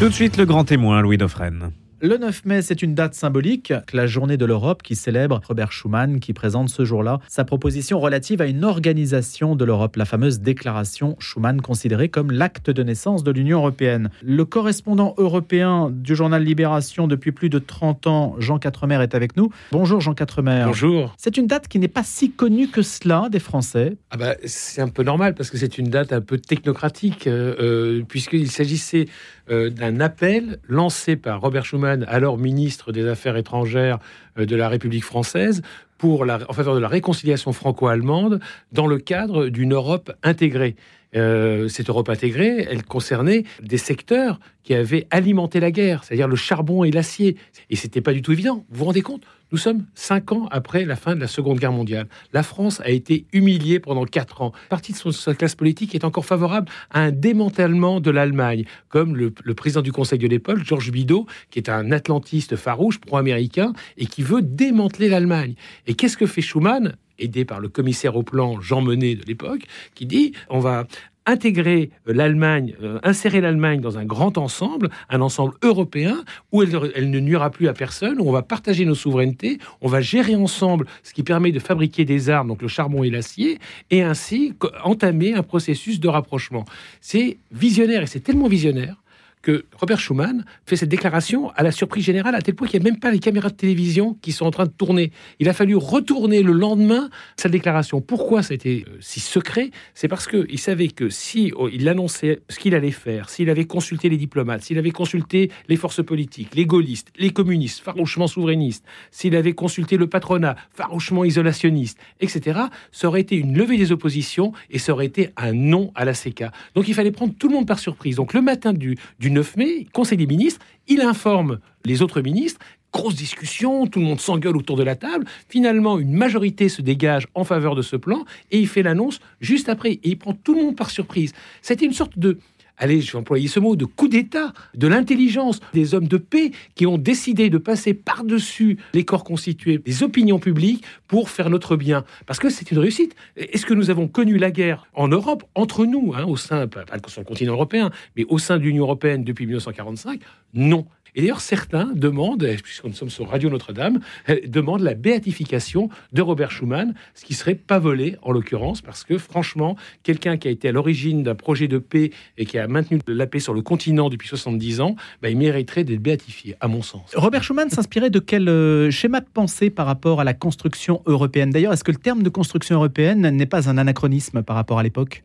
Tout de suite, le grand témoin, Louis Dauphren. Le 9 mai, c'est une date symbolique, la journée de l'Europe qui célèbre Robert Schuman, qui présente ce jour-là sa proposition relative à une organisation de l'Europe, la fameuse déclaration Schuman considérée comme l'acte de naissance de l'Union européenne. Le correspondant européen du journal Libération depuis plus de 30 ans, Jean Quatremer, est avec nous. Bonjour Jean Quatremer. Bonjour. C'est une date qui n'est pas si connue que cela des Français. Ah bah, c'est un peu normal parce que c'est une date un peu technocratique, euh, euh, puisqu'il s'agissait euh, d'un appel lancé par Robert Schuman alors ministre des Affaires étrangères euh, de la République française, pour la, en faveur de la réconciliation franco-allemande dans le cadre d'une Europe intégrée. Euh, cette Europe intégrée, elle concernait des secteurs qui avaient alimenté la guerre, c'est-à-dire le charbon et l'acier. Et c'était pas du tout évident. Vous vous rendez compte? Nous sommes cinq ans après la fin de la Seconde Guerre mondiale. La France a été humiliée pendant quatre ans. Partie de son, sa classe politique est encore favorable à un démantèlement de l'Allemagne, comme le, le, président du Conseil de l'époque, Georges Bidault, qui est un atlantiste farouche, pro-américain, et qui veut démanteler l'Allemagne. Et qu'est-ce que fait Schuman? Aidé par le commissaire au plan Jean Monnet de l'époque, qui dit on va intégrer l'Allemagne, euh, insérer l'Allemagne dans un grand ensemble, un ensemble européen où elle, elle, ne nuira plus à personne, où on va partager nos souverainetés, on va gérer ensemble ce qui permet de fabriquer des armes, donc le charbon et l'acier, et ainsi entamer un processus de rapprochement. C'est visionnaire et c'est tellement visionnaire que Robert Schuman fait cette déclaration à la surprise générale, à tel point qu'il n'y a même pas les caméras de télévision qui sont en train de tourner. Il a fallu retourner le lendemain sa déclaration. Pourquoi ça a été euh, si secret? C'est parce qu'il savait que si oh, annonçait ce qu'il allait faire, s'il avait consulté les diplomates, s'il avait consulté les forces politiques, les gaullistes, les communistes, farouchement souverainistes, s'il avait consulté le patronat, farouchement isolationniste, etc., ça aurait été une levée des oppositions et ça aurait été un non à la CK. Donc il fallait prendre tout le monde par surprise. Donc le matin du, du 9 mai, Conseil des ministres, il informe les autres ministres. Grosse discussion, tout le monde s'engueule autour de la table. Finalement, une majorité se dégage en faveur de ce plan et il fait l'annonce juste après. Et il prend tout le monde par surprise. C'était une sorte de, allez, je vais employer ce mot, de coup d'État, de l'intelligence des hommes de paix qui ont décidé de passer par-dessus les corps constitués, des opinions publiques, pour faire notre bien. Parce que c'est une réussite. Est-ce que nous avons connu la guerre en Europe, entre nous, hein, au sein, pas sur le continent européen, mais au sein de l'Union européenne depuis 1945 Non. Et d'ailleurs, certains demandent, puisque nous sommes sur Radio Notre-Dame, demandent la béatification de Robert Schuman, ce qui serait pas volé en l'occurrence, parce que franchement, quelqu'un qui a été à l'origine d'un projet de paix et qui a maintenu la paix sur le continent depuis 70 ans, bah, il mériterait d'être béatifié, à mon sens. Robert Schuman s'inspirait de quel euh, schéma de pensée par rapport à la construction européenne? D'ailleurs, est-ce que le terme de construction européenne n'est pas un anachronisme par rapport à l'époque?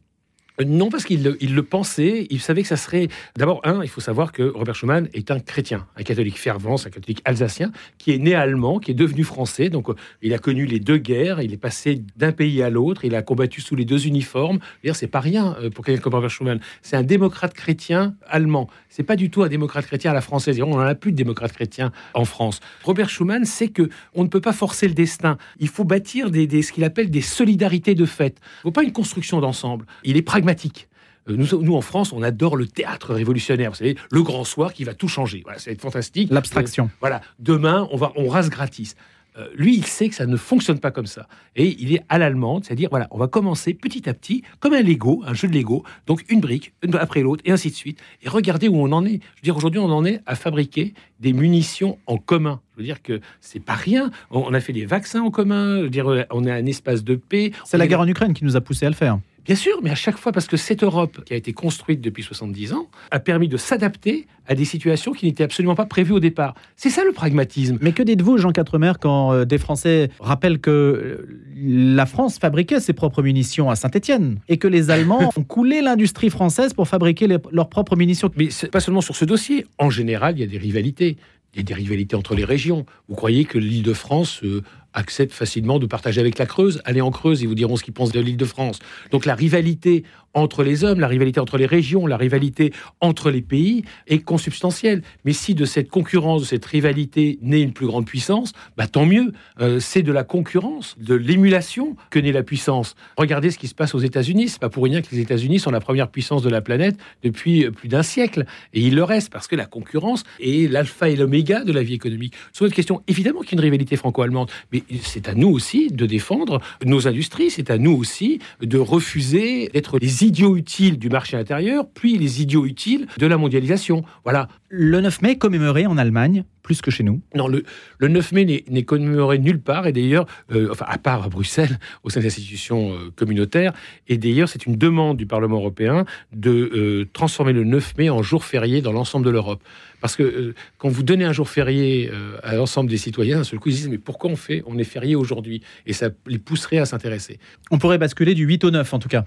Non, parce qu'il le, pensait, il savait que ça serait... D'abord, un, il faut savoir que Robert Schuman est un chrétien, un catholique fervent, un catholique alsacien, qui est né allemand, qui est devenu français. Donc, il a connu les deux guerres, il est passé d'un pays à l'autre, il a combattu sous les deux uniformes. C'est pas rien pour quelqu'un comme Robert Schuman. C'est un démocrate chrétien allemand. C'est pas du tout un démocrate chrétien à la française. On n'en a plus de démocrate chrétien en France. Robert Schuman sait que on ne peut pas forcer le destin. Il faut bâtir des, des ce qu'il appelle des solidarités de fait. Il faut pas une construction d'ensemble. Il est pragmatique pragmatique. Nous, nous, en France, on adore le théâtre révolutionnaire. Vous savez, le grand soir qui va tout changer. Voilà, ça va être fantastique. L'abstraction. Euh, voilà. Demain, on va, on rase gratis. Euh, lui, il sait que ça ne fonctionne pas comme ça. Et il est à l'allemande, c'est-à-dire, voilà, on va commencer petit à petit, comme un Lego, un jeu de Lego, donc une brique, une après l'autre, et ainsi de suite. Et regardez où on en est. Je veux dire, aujourd'hui, on en est à fabriquer des munitions en commun. Je veux dire que c'est pas rien. On, a fait des vaccins en commun. Je veux dire, on est un espace de paix. C'est la guerre en Ukraine qui nous a poussé à le faire. Bien sûr, mais à chaque fois, parce que cette Europe qui a été construite depuis 70 ans a permis de s'adapter à des situations qui n'étaient absolument pas prévues au départ. C'est ça le pragmatisme. Mais que dites-vous, Jean Quatremer, quand euh, des Français rappellent que euh, la France fabriquait ses propres munitions à Saint-Étienne et que les Allemands ont coulé l'industrie française pour fabriquer les, leurs propres munitions? Mais pas seulement sur ce dossier. En général, il y a des rivalités. Il y a des rivalités entre les régions. Vous croyez que l'île de France euh, accepte facilement de partager avec la Creuse Allez en Creuse, ils vous diront ce qu'ils pensent de l'île de France. Donc la rivalité entre les hommes, la rivalité entre les régions, la rivalité entre les pays est consubstantielle. Mais si de cette concurrence, de cette rivalité naît une plus grande puissance, bah tant mieux. Euh, c'est de la concurrence, de l'émulation que naît la puissance. Regardez ce qui se passe aux États-Unis. C'est pas pour rien que les États-Unis sont la première puissance de la planète depuis plus d'un siècle. Et il le reste parce que la concurrence est l'alpha et l'oméga de la vie économique. Sur votre question, évidemment qu'il y a une rivalité franco-allemande, mais c'est à nous aussi de défendre nos industries, c'est à nous aussi de refuser d'être les idiots utiles du marché intérieur, puis les idiots utiles de la mondialisation. Voilà. Le 9 mai commémoré en Allemagne plus que chez nous Non, le, le 9 mai n'est commémoré nulle part, et d'ailleurs, euh, enfin, à part à Bruxelles, au sein des institutions euh, communautaires, et d'ailleurs, c'est une demande du Parlement européen de euh, transformer le 9 mai en jour férié dans l'ensemble de l'Europe. Parce que quand vous donnez un jour férié à l'ensemble des citoyens, d'un seul coup, ils disent Mais pourquoi on fait On est férié aujourd'hui? Et ça les pousserait à s'intéresser. On pourrait basculer du 8 au 9, en tout cas.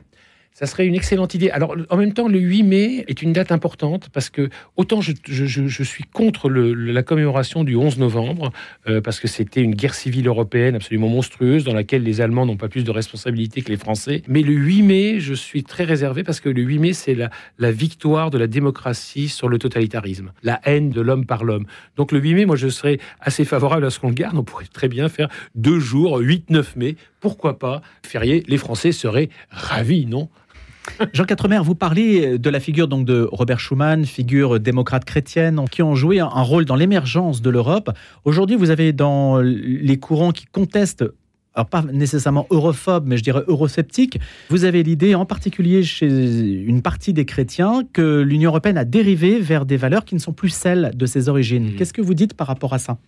Ça serait une excellente idée. Alors, en même temps, le 8 mai est une date importante parce que autant je, suis contre la commémoration du 11 novembre, euh, parce que c'était une guerre civile européenne absolument monstrueuse dans laquelle les Allemands n'ont pas plus de responsabilité que les Français. Mais le 8 mai, je suis très réservé parce que le 8 mai, c'est la, victoire de la démocratie sur le totalitarisme, la haine de l'homme par l'homme. Donc le 8 mai, moi, je serais assez favorable à ce qu'on le garde. On pourrait très bien faire deux jours, 8-9 mai. Pourquoi pas? Férié Les Français seraient ravis, non? Jean Quatremer, vous parlez de la figure donc de Robert Schuman, figure démocrate chrétienne, qui ont joué un rôle dans l'émergence de l'Europe. Aujourd'hui, vous avez dans les courants qui contestent alors pas nécessairement europhobe, mais je dirais eurosceptique. Vous avez l'idée, en particulier chez une partie des chrétiens, que l'Union européenne a dérivé vers des valeurs qui ne sont plus celles de ses origines. Mmh. Qu'est-ce que vous dites par rapport à ça?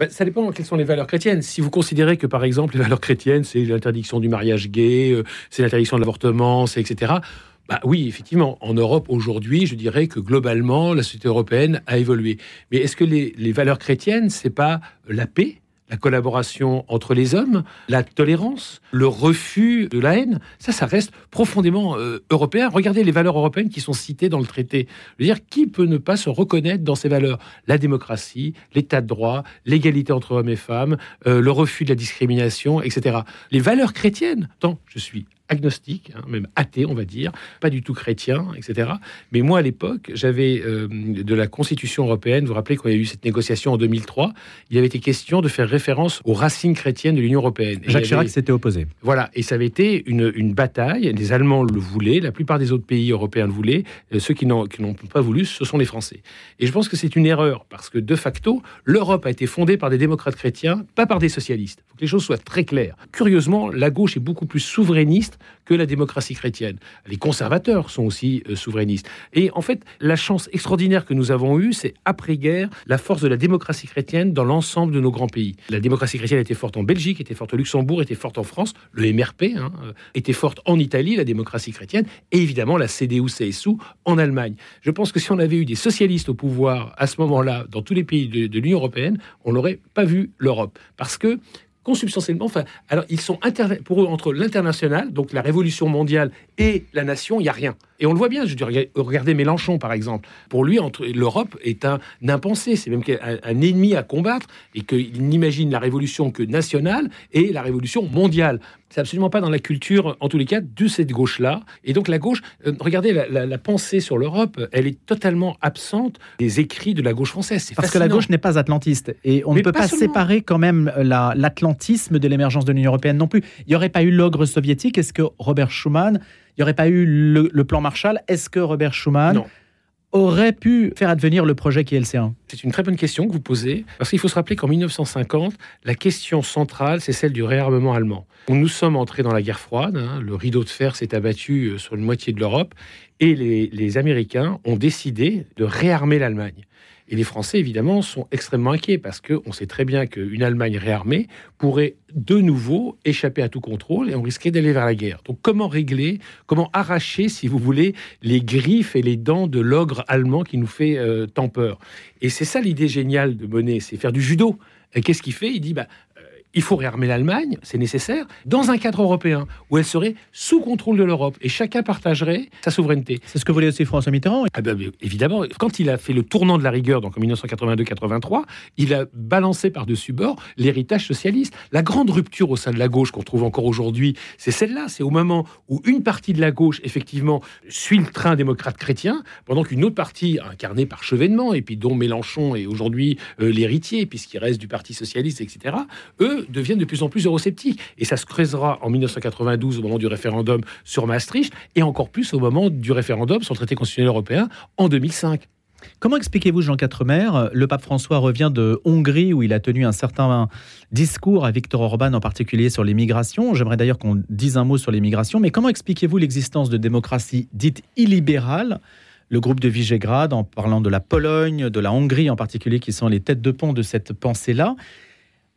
Ben, ça dépend quelles sont les valeurs chrétiennes. Si vous considérez que, par exemple, les valeurs chrétiennes, c'est l'interdiction du mariage gay, euh, c'est l'interdiction de l'avortement, c'est etc. Bah oui, effectivement, en Europe aujourd'hui, je dirais que globalement, la société européenne a évolué. Mais est-ce que les, les valeurs chrétiennes, c'est pas la paix, la collaboration entre les hommes, la tolérance, le refus de la haine, ça, ça reste profondément euh, européen. Regardez les valeurs européennes qui sont citées dans le traité. Je veux dire, qui peut ne pas se reconnaître dans ces valeurs? La démocratie, l'état de droit, l'égalité entre hommes et femmes, euh, le refus de la discrimination, etc. Les valeurs chrétiennes, tant je suis agnostique, hein, même athée, on va dire, pas du tout chrétien, etc. Mais moi, à l'époque, j'avais euh, de la Constitution européenne, vous vous rappelez, quand il y a eu cette négociation en 2003, il avait été question de faire référence aux racines chrétiennes de l'Union européenne. Jacques Chirac s'était opposé. Voilà, et ça avait été une, une, bataille. Les Allemands le voulaient, la plupart des autres pays européens le voulaient. Euh, ceux qui n'ont pas voulu, ce sont les Français. Et je pense que c'est une erreur, parce que de facto, l'Europe a été fondée par des démocrates chrétiens, pas par des socialistes. Il faut que les choses soient très claires. Curieusement, la gauche est beaucoup plus souverainiste que la démocratie chrétienne. Les conservateurs sont aussi euh, souverainistes. Et en fait, la chance extraordinaire que nous avons eue, c'est après-guerre la force de la démocratie chrétienne dans l'ensemble de nos grands pays. La démocratie chrétienne était forte en Belgique, était forte au Luxembourg, était forte en France, le MRP hein, euh, était forte en Italie, la démocratie chrétienne, et évidemment la CDU-CSU en Allemagne. Je pense que si on avait eu des socialistes au pouvoir à ce moment-là dans tous les pays de, de l'Union européenne, on n'aurait pas vu l'Europe. Parce que consubstantiellement, enfin, alors ils sont pour eux entre l'international, donc la révolution mondiale et la nation, il y a rien. Et on le voit bien, je dis, regardez Mélenchon par exemple. Pour lui, l'Europe est un impensé, c'est même un, un, ennemi à combattre et qu'il n'imagine la révolution que nationale et la révolution mondiale. C'est absolument pas dans la culture, en tous les cas, de cette gauche-là. Et donc la gauche, euh, regardez, la, pensée sur l'Europe, elle est totalement absente des écrits de la gauche française. Parce que la gauche n'est pas atlantiste. Et on ne peut pas, séparer quand même l'atlantisme de l'émergence de l'Union européenne non plus. Il n'y aurait pas eu l'ogre soviétique. Est-ce que Robert Schuman, il n'y aurait pas eu le, plan Marshall? Est-ce que Robert Schuman aurait pu faire advenir le projet qui est LC1 C'est une très bonne question que vous posez, parce qu'il faut se rappeler qu'en 1950, la question centrale, c'est celle du réarmement allemand. Nous sommes entrés dans la guerre froide, hein, le rideau de fer s'est abattu euh, sur une moitié de l'Europe, et les Américains ont décidé de réarmer l'Allemagne. Et les Français, évidemment, sont extrêmement inquiets parce qu'on sait très bien qu'une Allemagne réarmée pourrait de nouveau échapper à tout contrôle et on risquait d'aller vers la guerre. Donc comment régler, comment arracher, si vous voulez, les griffes et les dents de l'ogre allemand qui nous fait euh, tant peur? Et c'est ça l'idée géniale de Monet, c'est faire du judo. Et qu'est-ce qu'il fait? Il dit bah, il faut réarmer l'Allemagne, c'est nécessaire, dans un cadre européen où elle serait sous contrôle de l'Europe et chacun partagerait sa souveraineté. C'est ce que voulait aussi François Mitterrand. Ah ben, évidemment, quand il a fait le tournant de la rigueur, donc en 1982-83, il a balancé par-dessus bord l'héritage socialiste. La grande rupture au sein de la gauche qu'on trouve encore aujourd'hui, c'est celle-là. C'est au moment où une partie de la gauche, effectivement, suit le train démocrate chrétien, pendant qu'une autre partie, incarnée par Chevènement, et puis dont Mélenchon est aujourd'hui euh, l'héritier, puisqu'il reste du Parti socialiste, etc., eux deviennent de plus en plus eurosceptiques. Et ça se creusera en 1992 au moment du référendum sur Maastricht et encore plus au moment du référendum sur le traité constitutionnel européen en 2005. Comment expliquez-vous, Jean Quatremer Le pape François revient de Hongrie où il a tenu un certain discours à Viktor Orban en particulier sur l'immigration? J'aimerais d'ailleurs qu'on dise un mot sur l'immigration, mais comment expliquez-vous l'existence de démocraties dites illibérales? Le groupe de Visegrad en parlant de la Pologne, de la Hongrie en particulier, qui sont les têtes de pont de cette pensée-là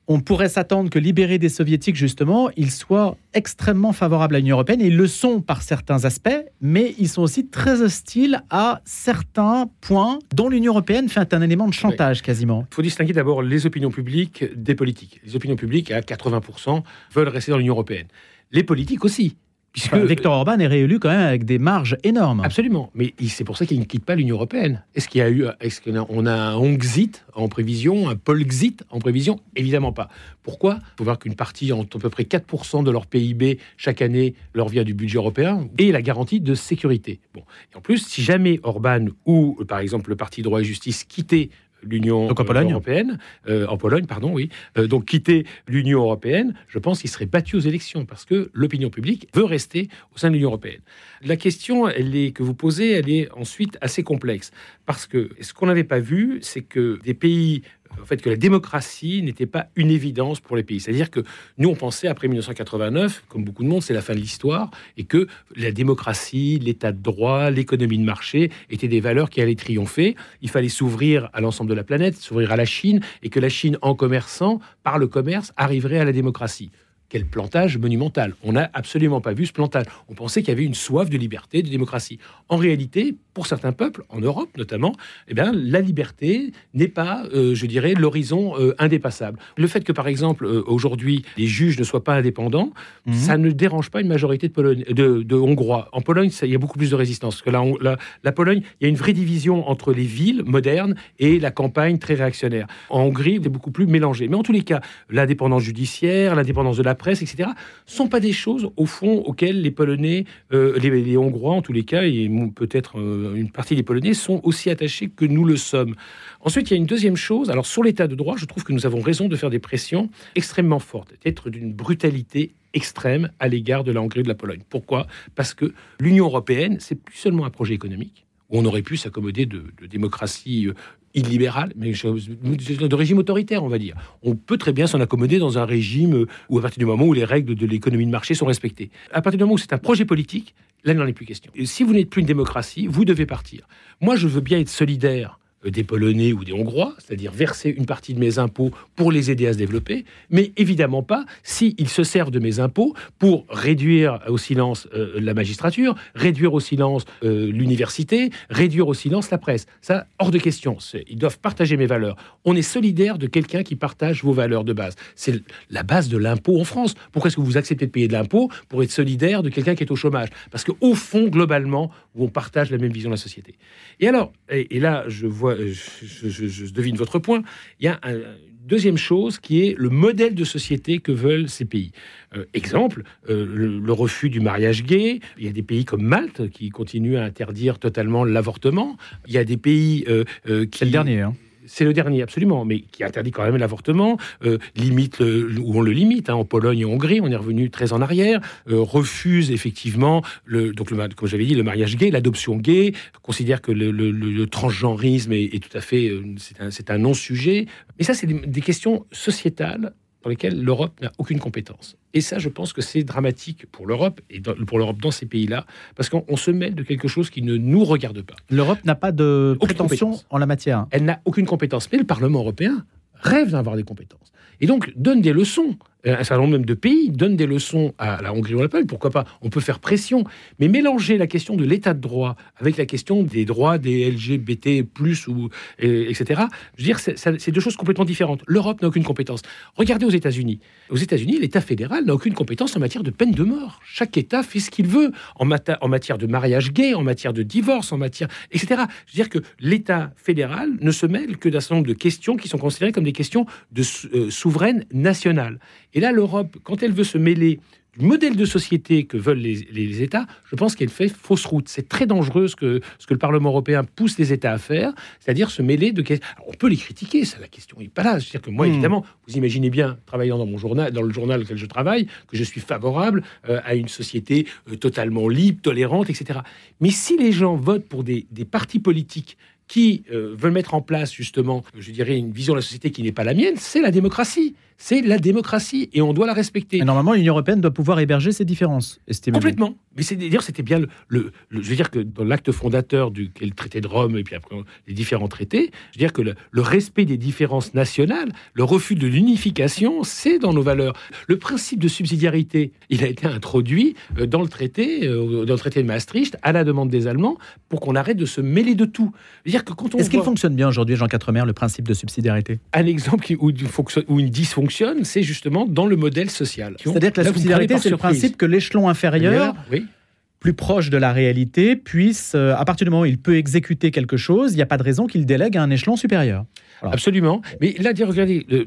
on pourrait s'attendre que libérés des soviétiques, justement, ils soient extrêmement favorables à l'Union européenne. ils le sont par certains aspects, mais ils sont aussi très hostiles à certains points dont l'Union européenne fait un élément de chantage quasiment. Il faut distinguer d'abord les opinions publiques des politiques. Les opinions publiques, à 80%, veulent rester dans l'Union européenne. Les politiques aussi. Puisque Victor Orban est réélu quand même avec des marges énormes. Absolument, mais c'est pour ça qu'il ne quitte pas l'Union européenne. Est-ce qu'il y a eu, est-ce qu'on a, on a un Hongxit en prévision, un Polxit en prévision? Évidemment pas. Pourquoi? Il faut voir qu'une partie, entre à peu près 4% de leur PIB chaque année, leur vient du budget européen et la garantie de sécurité. Bon, et en plus, si jamais Orban ou par exemple le Parti droit et justice quittait l'Union européenne, euh, en Pologne, pardon, oui, euh, donc quitter l'Union européenne, je pense qu'il serait battu aux élections parce que l'opinion publique veut rester au sein de l'Union européenne. La question elle est, que vous posez, elle est ensuite assez complexe. Parce que ce qu'on n'avait pas vu, c'est que des pays en fait que la démocratie n'était pas une évidence pour les pays. C'est-à-dire que nous, on pensait après 1989, comme beaucoup de monde, c'est la fin de l'histoire, et que la démocratie, l'état de droit, l'économie de marché étaient des valeurs qui allaient triompher. Il fallait s'ouvrir à l'ensemble de la planète, s'ouvrir à la Chine, et que la Chine, en commerçant, par le commerce, arriverait à la démocratie. Quel plantage monumental. On n'a absolument pas vu ce plantage. On pensait qu'il y avait une soif de liberté, de démocratie. En réalité, pour certains peuples, en Europe notamment, eh bien, la liberté n'est pas, euh, je dirais, l'horizon euh, indépassable. Le fait que, par exemple, euh, aujourd'hui, les juges ne soient pas indépendants, mhm. ça ne dérange pas une majorité de, Pologne, de, Hongrois. En Pologne, il y a beaucoup plus de résistance. que la, la, Pologne, il y a une vraie division entre les villes modernes et la campagne très réactionnaire. En Hongrie, c'est beaucoup plus mélangé. Mais en tous les cas, l'indépendance judiciaire, l'indépendance de la presse, etc., sont pas des choses, au fond, auxquelles les Polonais, les, les, Hongrois, en tous les cas, et peut-être euh, une partie des Polonais sont aussi attachés que nous le sommes. Ensuite, il y a une deuxième chose. Alors, sur l'état de droit, je trouve que nous avons raison de faire des pressions extrêmement fortes, d'être d'une brutalité extrême à l'égard de la Hongrie et de la Pologne. Pourquoi? Parce que l'Union européenne, c'est plus seulement un projet économique on aurait pu s'accommoder de, démocratie euh, illibérale, mais de régime autoritaire, on va dire. On peut très bien s'en accommoder dans un régime euh, où, à partir du moment où les règles de l'économie de marché sont respectées. À partir du moment où c'est un projet politique, Là, il n'en est plus question. Et si vous n'êtes plus une démocratie, vous devez partir. Moi, je veux bien être solidaire des Polonais ou des Hongrois, c'est-à-dire verser une partie de mes impôts pour les aider à se développer, mais évidemment pas s'ils se servent de mes impôts pour réduire au silence euh, la magistrature, réduire au silence euh, l'université, réduire au silence la presse. Ça, hors de question. Ils doivent partager mes valeurs. On est solidaire de quelqu'un qui partage vos valeurs de base. C'est la base de l'impôt en France. Pourquoi est-ce que vous acceptez de payer de l'impôt pour être solidaire de quelqu'un qui est au chômage? Parce qu'au fond, globalement, on partage la même vision de la société. Et alors, et là, je vois euh, je, devine votre point, il y a une deuxième chose qui est le modèle de société que veulent ces pays. Euh, exemple, euh, le, refus du mariage gay. Il y a des pays comme Malte qui continuent à interdire totalement l'avortement. Il y a des pays qui... C'est le dernier. Hein c'est le dernier, absolument, mais qui interdit quand même l'avortement, euh, limite où on le limite. Hein, en Pologne et en Hongrie, on est revenu très en arrière, euh, refuse effectivement, le, donc le, comme j'avais dit, le mariage gay, l'adoption gay, considère que le, transgenrisme est, tout à fait, euh, c'est un, non-sujet. Mais ça, c'est des questions sociétales pour lesquels l'Europe n'a aucune compétence. Et ça, je pense que c'est dramatique pour l'Europe et pour l'Europe dans ces pays-là, parce qu'on se mêle de quelque chose qui ne nous regarde pas. L'Europe n'a pas de prétention en la matière. Elle n'a aucune compétence, mais le Parlement européen rêve d'avoir des compétences. Et donc donne des leçons un certain nombre même de pays donnent des leçons à la Hongrie ou à la Pologne. Pourquoi pas? On peut faire pression. Mais mélanger la question de l'état de droit avec la question des droits des LGBT, ou, etc., je veux dire, c'est deux choses complètement différentes. L'Europe n'a aucune compétence. Regardez aux États-Unis. Aux États-Unis, l'État fédéral n'a aucune compétence en matière de peine de mort. Chaque État fait ce qu'il veut en, en matière de mariage gay, en matière de divorce, en matière. etc. Je veux dire que l'État fédéral ne se mêle que d'un certain nombre de questions qui sont considérées comme des questions de euh, souveraines nationales. Et là, l'Europe, quand elle veut se mêler du modèle de société que veulent les, États, je pense qu'elle fait fausse route. C'est très dangereux ce que, ce que le Parlement européen pousse les États à faire, c'est-à-dire se mêler de... on peut les critiquer, ça, la question n'est pas là. C'est-à-dire que moi, hmm. évidemment, vous imaginez bien, travaillant dans mon journal, dans le journal auquel je travaille, que je suis favorable euh, à une société euh, totalement libre, tolérante, etc. Mais si les gens votent pour des, des partis politiques qui euh, veulent mettre en place justement, je dirais, une vision de la société qui n'est pas la mienne, c'est la démocratie. C'est la démocratie et on doit la respecter. Et normalement, l'Union européenne doit pouvoir héberger ces différences. Complètement. Mais c'est dire, c'était bien le, Je veux dire que dans l'acte fondateur du le traité de Rome et puis après les différents traités, je veux dire que le, respect des différences nationales, le refus de l'unification, c'est dans nos valeurs. Le principe de subsidiarité, il a été introduit euh, dans le traité, euh, dans le traité de Maastricht, à la demande des Allemands, pour qu'on arrête de se mêler de tout. Dire que quand on Est-ce qu'il fonctionne bien aujourd'hui, Jean Quatremer, le principe de subsidiarité? Un exemple où, où une dysfonctionne, c'est justement dans le modèle social. C'est-à-dire que la subsidiarité, c'est le principe que l'échelon inférieur, plus proche de la réalité, puisse, euh, à partir du moment où il peut exécuter quelque chose, il n'y a pas de raison qu'il délègue à un échelon supérieur. Absolument. Mais là, regardez, euh,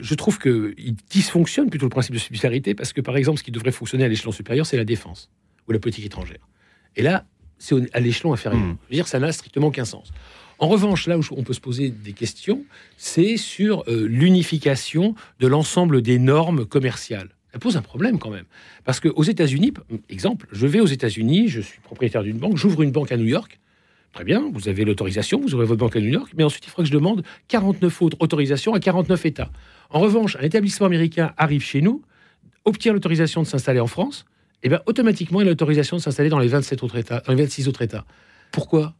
je trouve qu'il dysfonctionne plutôt le principe de subsidiarité parce que, par exemple, ce qui devrait fonctionner à l'échelon supérieur, c'est la défense ou la politique étrangère. Et là, c'est à l'échelon inférieur. Hmm. Je veux dire, ça n'a strictement aucun sens. En revanche, là où on peut se poser des questions, c'est sur euh, l'unification de l'ensemble des normes commerciales. Ça pose un problème quand même. Parce qu'aux États-Unis, exemple, je vais aux États-Unis, je suis propriétaire d'une banque, j'ouvre une banque à New York. Très bien, vous avez l'autorisation, vous ouvrez votre banque à New York, mais ensuite il faudra que je demande 49 autres autorisations à 49 États. En revanche, un établissement américain arrive chez nous, obtient l'autorisation de s'installer en France, et bien automatiquement il a l'autorisation de s'installer dans les 27 autres États, dans les 26 autres États. Pourquoi?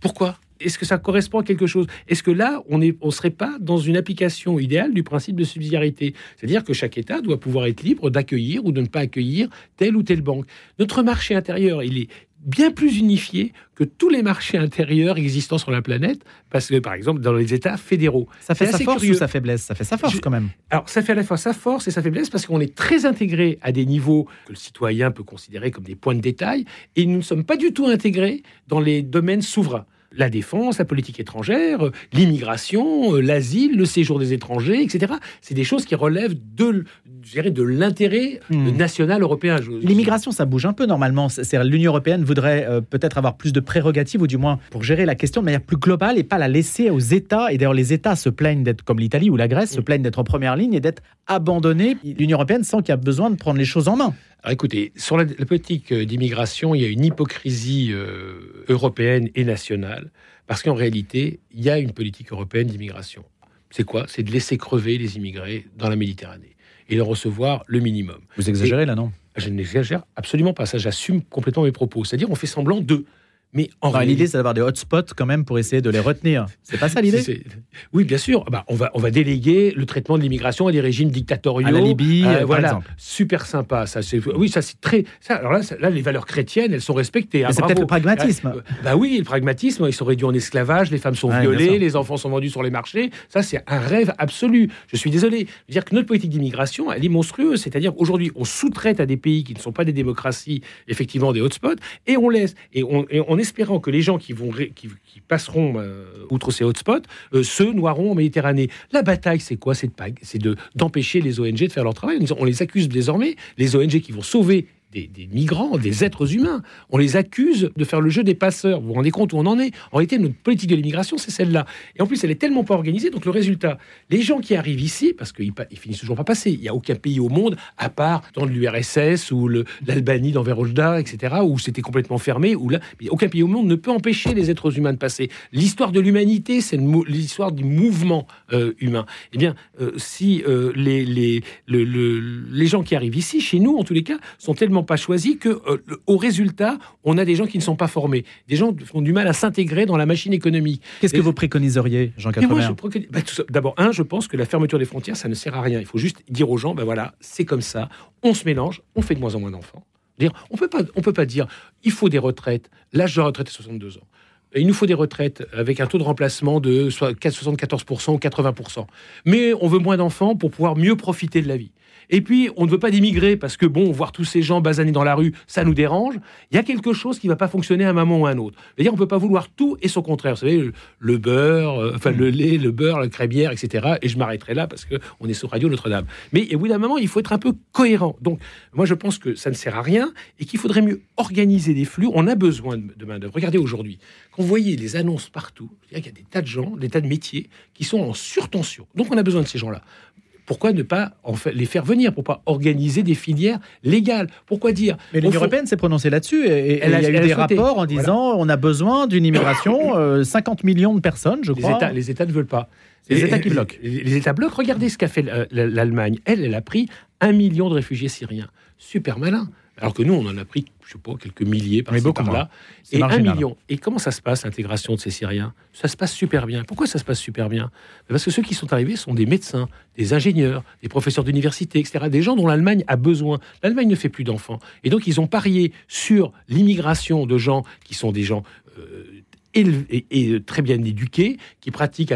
Pourquoi? Est-ce que ça correspond à quelque chose? Est-ce que là, on ne on serait pas dans une application idéale du principe de subsidiarité? C'est-à-dire que chaque État doit pouvoir être libre d'accueillir ou de ne pas accueillir telle ou telle banque. Notre marché intérieur, il est bien plus unifié que tous les marchés intérieurs existants sur la planète, parce que par exemple dans les États fédéraux. Ça fait sa force ou sa faiblesse Ça fait sa force quand même. Alors ça fait à la fois sa force et sa faiblesse parce qu'on est très intégré à des niveaux que le citoyen peut considérer comme des points de détail, et nous ne sommes pas du tout intégrés dans les domaines souverains la défense, la politique étrangère, euh, l'immigration, euh, l'asile, le séjour des étrangers, etc. C'est des choses qui relèvent de, de l'intérêt hmm. national européen. L'immigration, ça bouge un peu normalement. L'Union européenne voudrait euh, peut-être avoir plus de prérogatives, ou du moins pour gérer la question de manière plus globale et pas la laisser aux États. Et d'ailleurs, les États se plaignent d'être comme l'Italie ou la Grèce, se hmm. plaignent d'être en première ligne et d'être abandonnés. L'Union européenne sent qu'il y a besoin de prendre les choses en main. Alors écoutez, sur la, politique euh, d'immigration, il y a une hypocrisie euh, européenne et nationale, parce qu'en réalité, il y a une politique européenne d'immigration. C'est quoi? C'est de laisser crever les immigrés dans la Méditerranée et de recevoir le minimum. Vous exagérez là, non? Je n'exagère absolument pas. Ça, j'assume complètement mes propos. C'est-à-dire, on fait semblant de. Mais en réalité, l'idée, c'est d'avoir des hotspots quand même pour essayer de les retenir. C'est pas ça l'idée Oui, bien sûr. Bah, on va on va déléguer le traitement de l'immigration à des régimes dictatoriaux. À la Libye, euh, voilà. Par Super sympa. Ça, oui, ça c'est très. Ça, alors là, là, les valeurs chrétiennes, elles sont respectées. Hein, c'est peut-être le pragmatisme. Euh, bah oui, le pragmatisme. Ils sont réduits en esclavage, les femmes sont violées, les enfants sont vendus sur les marchés. Ça, c'est un rêve absolu. Je suis désolé. Je veux dire que notre politique d'immigration, elle est monstrueuse. C'est-à-dire aujourd'hui, on sous-traite à des pays qui ne sont pas des démocraties, effectivement des hotspots, et on laisse et, on, et en espérant que les gens qui, vont, qui, passeront euh, outre ces hotspots euh, se noieront en Méditerranée. La bataille, c'est quoi C'est d'empêcher les ONG de faire leur travail. On les accuse désormais, les ONG qui vont sauver des, migrants, des êtres humains. On les accuse de faire le jeu des passeurs. Vous vous rendez compte où on en est? En réalité, notre politique de l'immigration, c'est celle-là. Et en plus, elle est tellement pas organisée. Donc le résultat, les gens qui arrivent ici, parce qu'ils ils finissent toujours pas passer. Il n'y a aucun pays au monde, à part dans l'URSS ou l'Albanie dans Verojda, etc., où c'était complètement fermé. Où là, aucun pays au monde ne peut empêcher les êtres humains de passer. L'histoire de l'humanité, c'est l'histoire du mouvement euh, humain. Eh bien, euh, si euh, les, les, les gens qui arrivent ici, chez nous, en tous les cas, sont tellement pas choisi que, euh, au résultat, on a des gens qui ne sont pas formés. Des gens qui ont du mal à s'intégrer dans la machine économique. Qu'est-ce que vous préconiseriez, Jean Quatremer bah, D'abord, un, je pense que la fermeture des frontières, ça ne sert à rien. Il faut juste dire aux gens, ben voilà, c'est comme ça, on se mélange, on fait de moins en moins d'enfants. On peut pas, on peut pas dire, il faut des retraites. L'âge de retraite est 62 ans. Il nous faut des retraites avec un taux de remplacement de 74% ou 80%. Mais on veut moins d'enfants pour pouvoir mieux profiter de la vie. Et puis, on ne veut pas d'immigrer parce que, bon, voir tous ces gens basanés dans la rue, ça nous dérange. Il y a quelque chose qui ne va pas fonctionner à un moment ou à un autre. C'est-à-dire, on ne peut pas vouloir tout et son contraire. Vous savez, le, beurre, euh, enfin, le lait, le beurre, la crémière, etc. Et je m'arrêterai là parce qu'on est sur Radio Notre-Dame. Mais au bout d'un moment, il faut être un peu cohérent. Donc, moi, je pense que ça ne sert à rien et qu'il faudrait mieux organiser des flux. On a besoin de main-d'œuvre. Regardez aujourd'hui, quand vous voyez les annonces partout, il y a des tas de gens, des tas de métiers qui sont en surtension. Donc, on a besoin de ces gens-là pourquoi ne pas en fait, les faire venir Pourquoi pas organiser des filières légales? Pourquoi dire Mais l'Union européenne s'est prononcée là-dessus et, il y a eu des rapports en disant on a besoin d'une immigration, 50 millions de personnes, je crois. Les États, les États ne veulent pas. Les États qui bloquent. Les, États bloquent. Regardez ce qu'a fait l'Allemagne. Elle, elle a pris un million de réfugiés syriens. Super malin. Alors que nous, on en a pris, je sais pas, quelques milliers par, par là. Et un million. Et comment ça se passe, l'intégration de ces Syriens? Ça se passe super bien. Pourquoi ça se passe super bien? Parce que ceux qui sont arrivés sont des médecins, des ingénieurs, des professeurs d'université, etc. Des gens dont l'Allemagne a besoin. L'Allemagne ne fait plus d'enfants. Et donc, ils ont parié sur l'immigration de gens qui sont des gens euh, et, très bien éduqués, qui pratiquent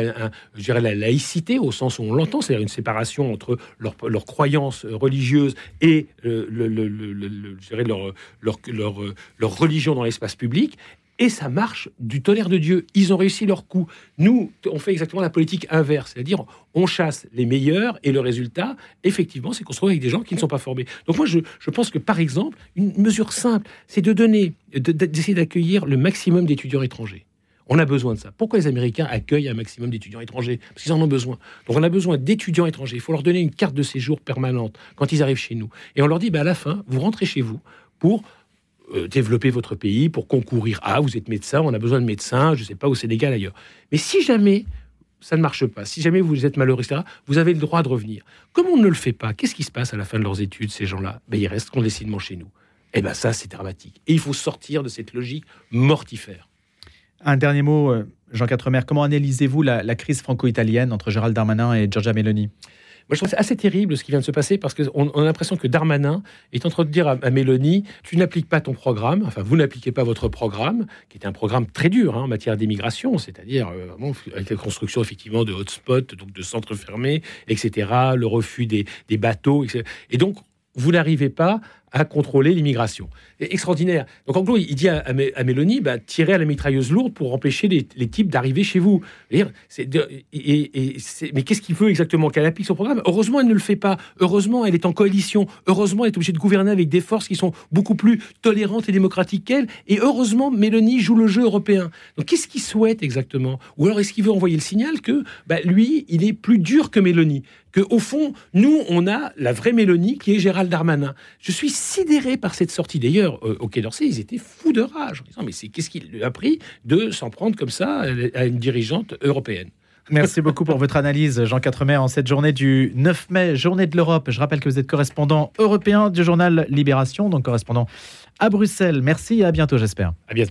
je dirais, la laïcité au sens où on l'entend, c'est-à-dire une séparation entre leurs leur croyances religieuses et euh, le, leur, leur, leur, leur, religion dans l'espace public. Et ça marche du tonnerre de Dieu. Ils ont réussi leur coup. Nous, on fait exactement la politique inverse, c'est-à-dire on chasse les meilleurs et le résultat, effectivement, c'est qu'on se retrouve avec des gens qui ne sont pas formés. Donc moi, je, pense que par exemple, une mesure simple, c'est de donner, d'essayer d'accueillir le maximum d'étudiants étrangers. On a besoin de ça. Pourquoi les Américains accueillent un maximum d'étudiants étrangers? Parce qu'ils en ont besoin. Donc on a besoin d'étudiants étrangers. Il faut leur donner une carte de séjour permanente quand ils arrivent chez nous. Et on leur dit, bah, à la fin, vous rentrez chez vous pour euh, développer votre pays, pour concourir. Ah, vous êtes médecin, on a besoin de médecins, je ne sais pas, au Sénégal, ailleurs. Mais si jamais ça ne marche pas, si jamais vous êtes malheureux, etc., vous avez le droit de revenir. Comme on ne le fait pas, qu'est-ce qui se passe à la fin de leurs études, ces gens-là? Ben, Ils restent clandestinement chez nous. Eh bien ça, c'est dramatique. Et il faut sortir de cette logique mortifère. Un dernier mot, euh, Jean Quatremer, comment analysez-vous la, crise franco-italienne entre Gérald Darmanin et Giorgia Meloni? Moi, je trouve c'est assez terrible ce qui vient de se passer parce qu'on a l'impression que Darmanin est en train de dire à, Mélanie Tu n'appliques pas ton programme, enfin, vous n'appliquez pas votre programme, qui était un programme très dur hein, en matière d'immigration, c'est-à-dire euh, avec la construction effectivement de hotspots, donc de centres fermés, etc., le refus des bateaux, etc. Et donc, vous n'arrivez pas à contrôler l'immigration. Extraordinaire. Donc en gros, il dit à, Mélanie, bah, tirez à la mitrailleuse lourde pour empêcher les, types d'arriver chez vous. Et, mais qu'est-ce qu'il veut exactement Qu'elle applique son programme? Heureusement, elle ne le fait pas. Heureusement, elle est en coalition. Heureusement, elle est obligée de gouverner avec des forces qui sont beaucoup plus tolérantes et démocratiques qu'elle. Et heureusement, Mélanie joue le jeu européen. Donc qu'est-ce qu'il souhaite exactement? Ou alors est-ce qu'il veut envoyer le signal que bah, lui, il est plus dur que Mélanie? Que au fond, nous, on a la vraie Mélanie qui est Gérald Darmanin. Je suis sidéré par cette sortie. D'ailleurs, euh, au Quai d'Orsay, ils étaient fous de rage en disant Mais c'est qu'est-ce qu'il lui a pris de s'en prendre comme ça à une dirigeante européenne? Merci beaucoup pour votre analyse, Jean Quatremer, en cette journée du 9 mai, journée de l'Europe. Je rappelle que vous êtes correspondant européen du journal Libération, donc correspondant à Bruxelles. Merci et à bientôt, j'espère. À bientôt.